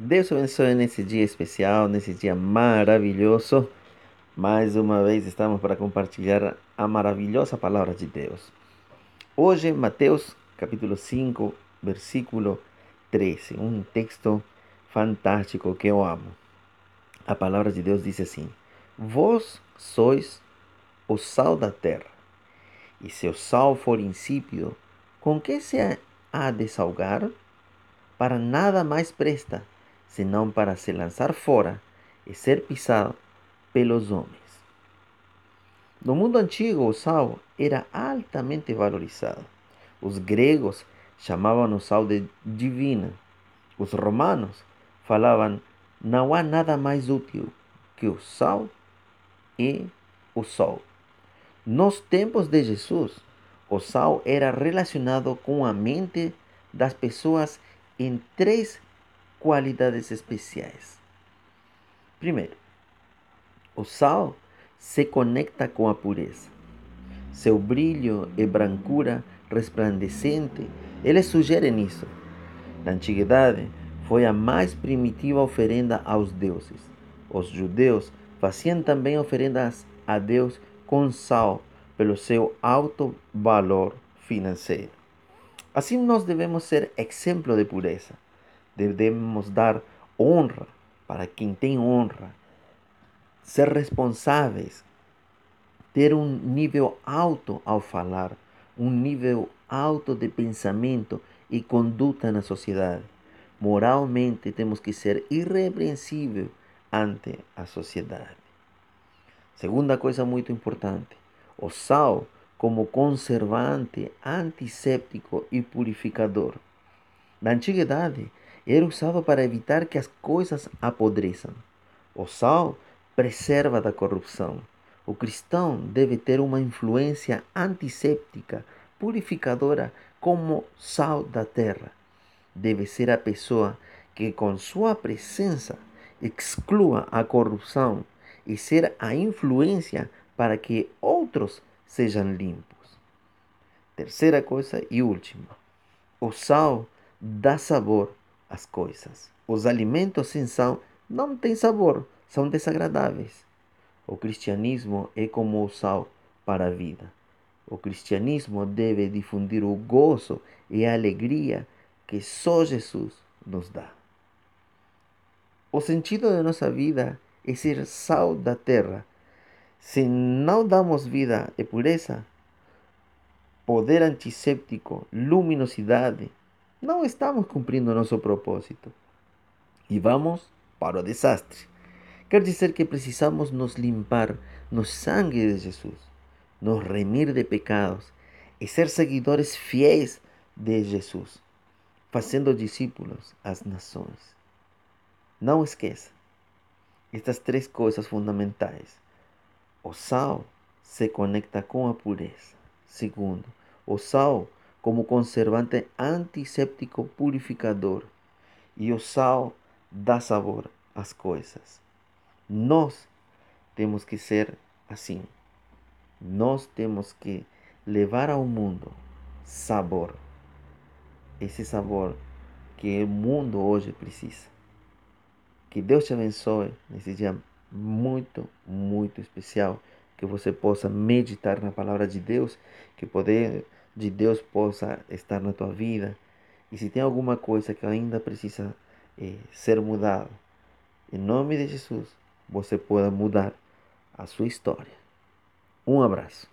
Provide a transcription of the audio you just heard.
Deus abençoe nesse dia especial, nesse dia maravilhoso. Mais uma vez estamos para compartilhar a maravilhosa palavra de Deus. Hoje, Mateus capítulo 5, versículo 13, um texto fantástico que eu amo. A palavra de Deus diz assim: Vós sois o sal da terra, e se o sal for insípido, com que se há de salgar? Para nada mais presta senão para se lançar fora e ser pisado pelos homens. No mundo antigo, o sal era altamente valorizado. Os gregos chamavam o sal de divina. Os romanos falavam: não há nada mais útil que o sal e o sol. Nos tempos de Jesus, o sal era relacionado com a mente das pessoas em três qualidades especiais. Primeiro, o sal se conecta com a pureza. Seu brilho e brancura resplandecente, eles sugerem isso. Na antiguidade, foi a mais primitiva oferenda aos deuses. Os judeus faziam também oferendas a Deus com sal, pelo seu alto valor financeiro. Assim, nós devemos ser exemplo de pureza devemos dar honra para quem tem honra, ser responsáveis, ter um nível alto ao falar, um nível alto de pensamento e conduta na sociedade. Moralmente temos que ser irrepreensível ante a sociedade. Segunda coisa muito importante, o sal como conservante antisséptico e purificador. Na antiguidade, era usado para evitar que as coisas apodreçam. O sal preserva da corrupção. O cristão deve ter uma influência antisséptica, purificadora, como sal da terra. Deve ser a pessoa que, com sua presença, exclua a corrupção e ser a influência para que outros sejam limpos. Terceira coisa e última: o sal dá sabor as coisas. Os alimentos sem sal não têm sabor, são desagradáveis. O cristianismo é como o sal para a vida. O cristianismo deve difundir o gozo e a alegria que só Jesus nos dá. O sentido da nossa vida é ser sal da terra. Se não damos vida e pureza, poder antisséptico, luminosidade, não estamos cumprindo nosso propósito e vamos para o desastre. Quer dizer que precisamos nos limpar no sangue de Jesus, nos remir de pecados e ser seguidores fiéis de Jesus, fazendo discípulos às nações. Não esqueça estas três coisas fundamentais. O sal se conecta com a pureza. Segundo, o sal como conservante antisséptico purificador e o sal dá sabor às coisas. Nós temos que ser assim. Nós temos que levar ao mundo sabor. Esse sabor que o mundo hoje precisa. Que Deus te abençoe nesse dia muito, muito especial. Que você possa meditar na palavra de Deus, que poder de Deus possa estar na tua vida. E se tem alguma coisa que ainda precisa eh, ser mudado, em nome de Jesus, você pode mudar a sua história. Um abraço.